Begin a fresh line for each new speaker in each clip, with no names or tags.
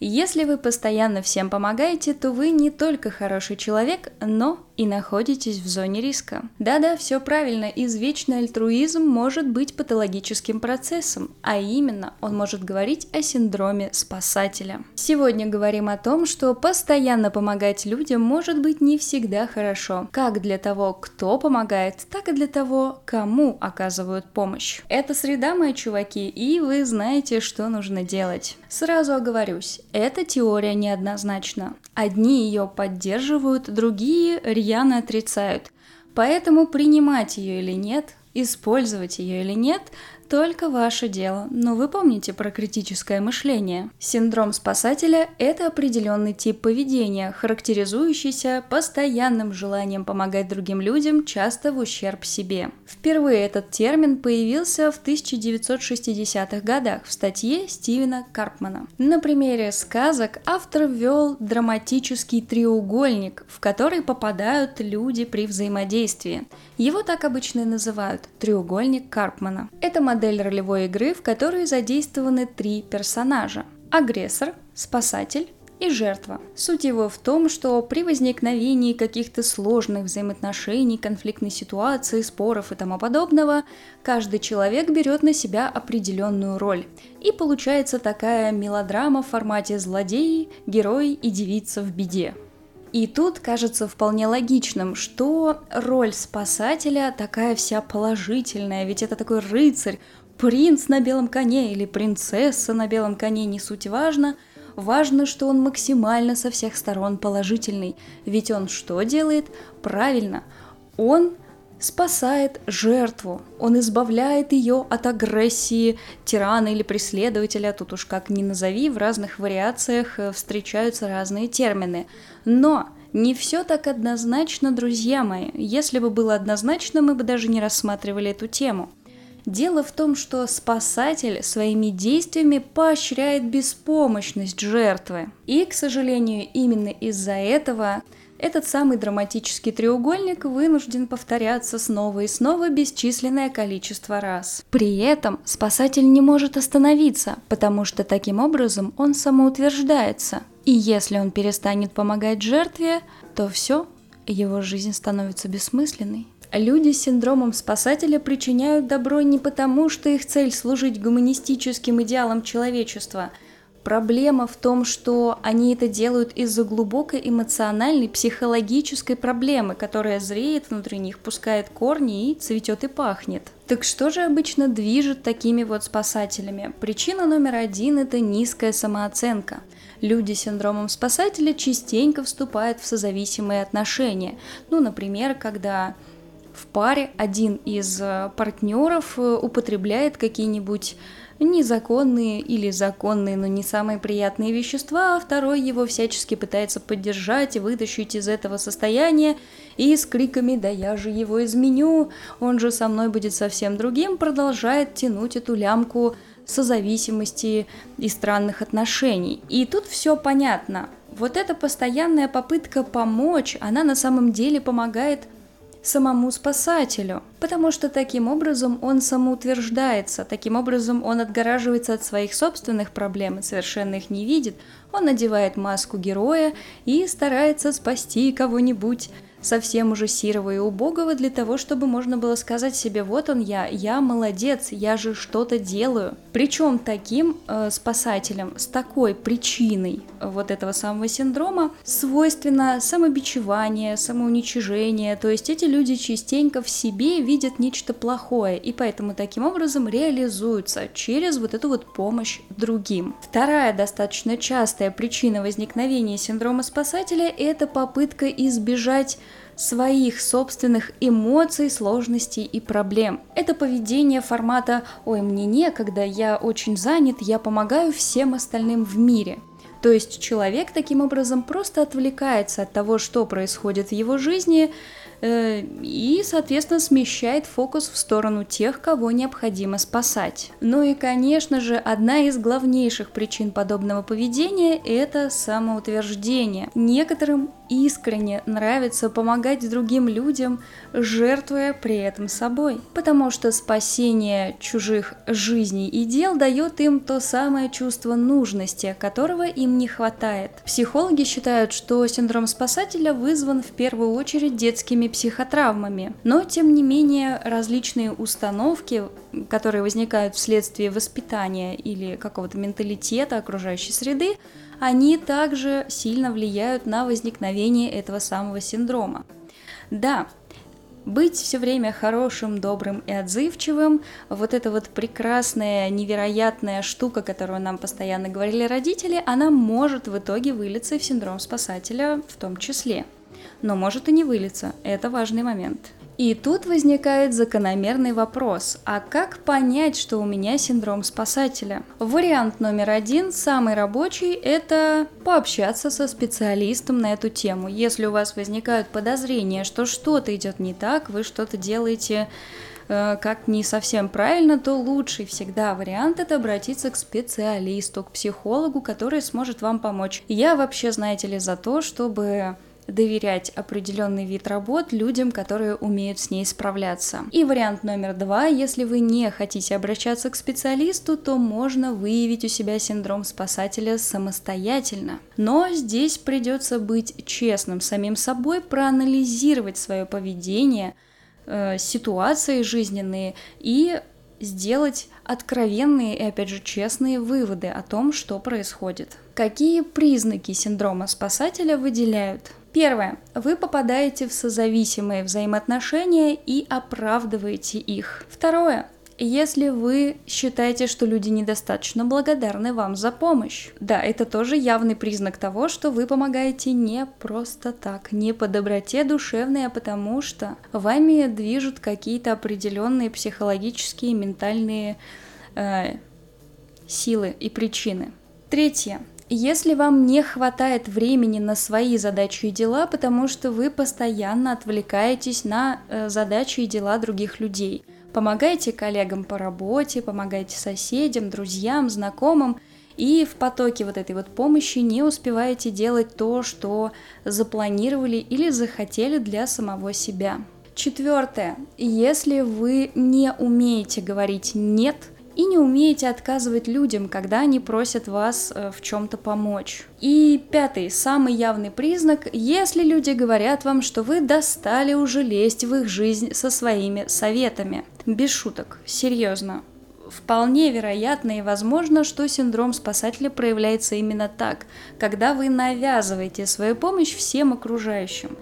Если вы постоянно всем помогаете, то вы не только хороший человек, но и находитесь в зоне риска. Да-да, все правильно, извечный альтруизм может быть патологическим процессом, а именно он может говорить о синдроме спасателя. Сегодня говорим о том, что постоянно помогать людям может быть не всегда хорошо, как для того, кто помогает, так и для того, кому оказывают помощь. Это среда, мои чуваки, и вы знаете, что нужно делать. Сразу оговорюсь, эта теория неоднозначна. Одни ее поддерживают, другие рьяно отрицают. Поэтому принимать ее или нет, использовать ее или нет, только ваше дело, но вы помните про критическое мышление. Синдром спасателя – это определенный тип поведения, характеризующийся постоянным желанием помогать другим людям, часто в ущерб себе. Впервые этот термин появился в 1960-х годах в статье Стивена Карпмана. На примере сказок автор ввел драматический треугольник, в который попадают люди при взаимодействии. Его так обычно и называют – треугольник Карпмана. Это модель ролевой игры, в которой задействованы три персонажа – агрессор, спасатель и жертва. Суть его в том, что при возникновении каких-то сложных взаимоотношений, конфликтной ситуации, споров и тому подобного, каждый человек берет на себя определенную роль. И получается такая мелодрама в формате злодеи, герой и девица в беде. И тут кажется вполне логичным, что роль спасателя такая вся положительная, ведь это такой рыцарь, принц на белом коне или принцесса на белом коне, не суть важно. Важно, что он максимально со всех сторон положительный, ведь он что делает? Правильно, он спасает жертву, он избавляет ее от агрессии тирана или преследователя, тут уж как ни назови, в разных вариациях э, встречаются разные термины. Но не все так однозначно, друзья мои. Если бы было однозначно, мы бы даже не рассматривали эту тему. Дело в том, что спасатель своими действиями поощряет беспомощность жертвы. И, к сожалению, именно из-за этого этот самый драматический треугольник вынужден повторяться снова и снова бесчисленное количество раз. При этом спасатель не может остановиться, потому что таким образом он самоутверждается. И если он перестанет помогать жертве, то все, его жизнь становится бессмысленной. Люди с синдромом спасателя причиняют добро не потому, что их цель служить гуманистическим идеалам человечества – Проблема в том, что они это делают из-за глубокой эмоциональной, психологической проблемы, которая зреет внутри них, пускает корни и цветет и пахнет. Так что же обычно движет такими вот спасателями? Причина номер один – это низкая самооценка. Люди с синдромом спасателя частенько вступают в созависимые отношения. Ну, например, когда в паре один из э, партнеров э, употребляет какие-нибудь незаконные или законные, но не самые приятные вещества, а второй его всячески пытается поддержать и вытащить из этого состояния, и с криками «Да я же его изменю!» он же со мной будет совсем другим, продолжает тянуть эту лямку созависимости и странных отношений. И тут все понятно. Вот эта постоянная попытка помочь, она на самом деле помогает самому спасателю, потому что таким образом он самоутверждается, таким образом он отгораживается от своих собственных проблем и совершенно их не видит, он надевает маску героя и старается спасти кого-нибудь, совсем уже сирого и убогого для того, чтобы можно было сказать себе, вот он я, я молодец, я же что-то делаю. Причем таким э, спасателем, с такой причиной вот этого самого синдрома свойственно самобичевание, самоуничижение, то есть эти люди частенько в себе видят нечто плохое, и поэтому таким образом реализуются через вот эту вот помощь другим. Вторая достаточно частая причина возникновения синдрома спасателя – это попытка избежать своих собственных эмоций, сложностей и проблем. Это поведение формата «Ой, мне некогда, я очень занят, я помогаю всем остальным в мире». То есть человек таким образом просто отвлекается от того, что происходит в его жизни, э, и, соответственно, смещает фокус в сторону тех, кого необходимо спасать. Ну и, конечно же, одна из главнейших причин подобного поведения – это самоутверждение. Некоторым искренне нравится помогать другим людям, жертвуя при этом собой. Потому что спасение чужих жизней и дел дает им то самое чувство нужности, которого им не хватает. Психологи считают, что синдром спасателя вызван в первую очередь детскими психотравмами. Но, тем не менее, различные установки, которые возникают вследствие воспитания или какого-то менталитета окружающей среды, они также сильно влияют на возникновение этого самого синдрома. Да, быть все время хорошим, добрым и отзывчивым, вот эта вот прекрасная, невероятная штука, которую нам постоянно говорили родители, она может в итоге вылиться в синдром спасателя в том числе. Но может и не вылиться, это важный момент. И тут возникает закономерный вопрос, а как понять, что у меня синдром спасателя? Вариант номер один, самый рабочий, это пообщаться со специалистом на эту тему. Если у вас возникают подозрения, что что-то идет не так, вы что-то делаете э, как не совсем правильно, то лучший всегда вариант это обратиться к специалисту, к психологу, который сможет вам помочь. Я вообще, знаете ли, за то, чтобы доверять определенный вид работ людям, которые умеют с ней справляться. И вариант номер два, если вы не хотите обращаться к специалисту, то можно выявить у себя синдром спасателя самостоятельно. Но здесь придется быть честным самим собой, проанализировать свое поведение, э, ситуации жизненные и сделать откровенные и, опять же, честные выводы о том, что происходит. Какие признаки синдрома спасателя выделяют? Первое. Вы попадаете в созависимые взаимоотношения и оправдываете их. Второе. Если вы считаете, что люди недостаточно благодарны вам за помощь. Да, это тоже явный признак того, что вы помогаете не просто так, не по доброте душевной, а потому что вами движут какие-то определенные психологические, ментальные э, силы и причины. Третье. Если вам не хватает времени на свои задачи и дела, потому что вы постоянно отвлекаетесь на э, задачи и дела других людей, помогаете коллегам по работе, помогаете соседям, друзьям, знакомым, и в потоке вот этой вот помощи не успеваете делать то, что запланировали или захотели для самого себя. Четвертое. Если вы не умеете говорить «нет», и не умеете отказывать людям, когда они просят вас э, в чем-то помочь. И пятый, самый явный признак, если люди говорят вам, что вы достали уже лезть в их жизнь со своими советами. Без шуток, серьезно. Вполне вероятно и возможно, что синдром спасателя проявляется именно так, когда вы навязываете свою помощь всем окружающим.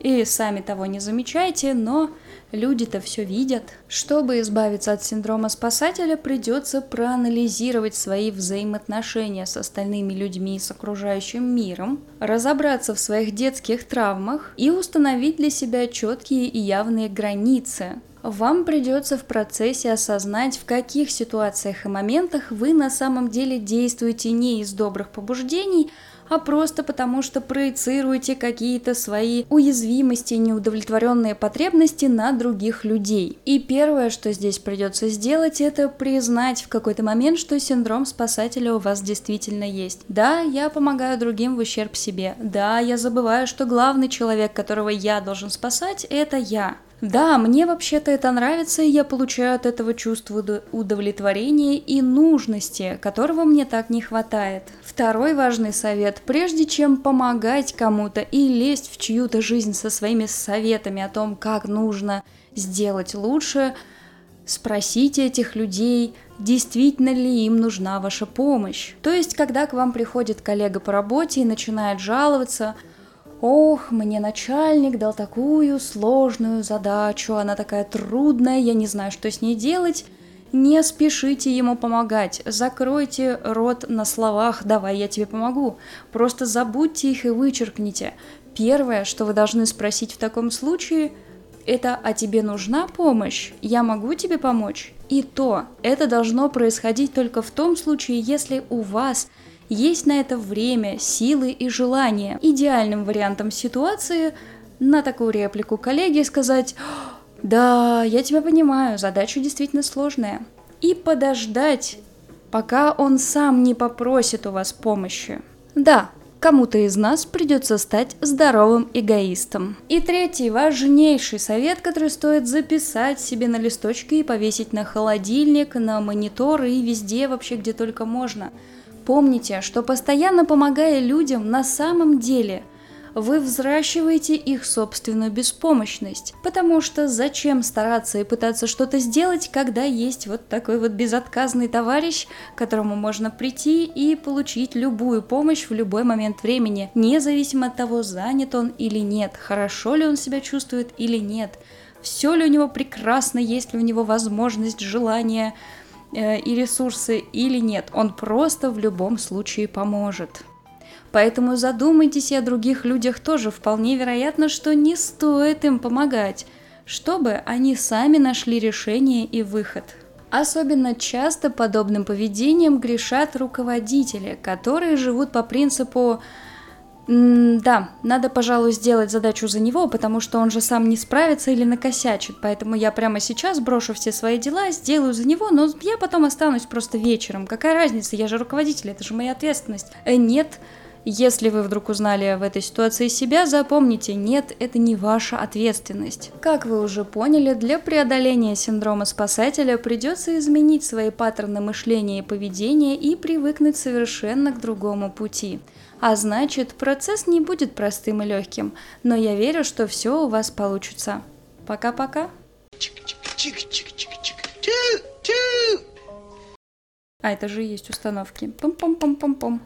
И сами того не замечаете, но Люди-то все видят. Чтобы избавиться от синдрома спасателя, придется проанализировать свои взаимоотношения с остальными людьми и с окружающим миром, разобраться в своих детских травмах и установить для себя четкие и явные границы, вам придется в процессе осознать, в каких ситуациях и моментах вы на самом деле действуете не из добрых побуждений, а просто потому, что проецируете какие-то свои уязвимости неудовлетворенные потребности на других людей. И первое, что здесь придется сделать, это признать в какой-то момент, что синдром спасателя у вас действительно есть. Да, я помогаю другим в ущерб себе. Да, я забываю, что главный человек, которого я должен спасать, это я. Да, мне вообще-то это нравится, и я получаю от этого чувство удовлетворения и нужности, которого мне так не хватает. Второй важный совет. Прежде чем помогать кому-то и лезть в чью-то жизнь со своими советами о том, как нужно сделать лучше, спросите этих людей, действительно ли им нужна ваша помощь. То есть, когда к вам приходит коллега по работе и начинает жаловаться – Ох, мне начальник дал такую сложную задачу, она такая трудная, я не знаю, что с ней делать. Не спешите ему помогать, закройте рот на словах «давай, я тебе помогу». Просто забудьте их и вычеркните. Первое, что вы должны спросить в таком случае, это «а тебе нужна помощь? Я могу тебе помочь?» И то, это должно происходить только в том случае, если у вас есть на это время, силы и желание. Идеальным вариантом ситуации на такую реплику коллеги сказать «Да, я тебя понимаю, задача действительно сложная». И подождать, пока он сам не попросит у вас помощи. Да, Кому-то из нас придется стать здоровым эгоистом. И третий важнейший совет, который стоит записать себе на листочке и повесить на холодильник, на монитор и везде вообще, где только можно. Помните, что постоянно помогая людям на самом деле – вы взращиваете их собственную беспомощность. Потому что зачем стараться и пытаться что-то сделать, когда есть вот такой вот безотказный товарищ, к которому можно прийти и получить любую помощь в любой момент времени, независимо от того, занят он или нет, хорошо ли он себя чувствует или нет, все ли у него прекрасно, есть ли у него возможность, желание и ресурсы или нет. Он просто в любом случае поможет. Поэтому задумайтесь и о других людях тоже. Вполне вероятно, что не стоит им помогать, чтобы они сами нашли решение и выход. Особенно часто подобным поведением грешат руководители, которые живут по принципу да, надо, пожалуй, сделать задачу за него, потому что он же сам не справится или накосячит. Поэтому я прямо сейчас брошу все свои дела, сделаю за него, но я потом останусь просто вечером. Какая разница, я же руководитель, это же моя ответственность. Э, нет, если вы вдруг узнали в этой ситуации себя, запомните, нет, это не ваша ответственность. Как вы уже поняли, для преодоления синдрома спасателя придется изменить свои паттерны мышления и поведения и привыкнуть совершенно к другому пути. А значит, процесс не будет простым и легким, но я верю, что все у вас получится. Пока-пока. А это же есть установки. Пум-пум-пум-пум-пум.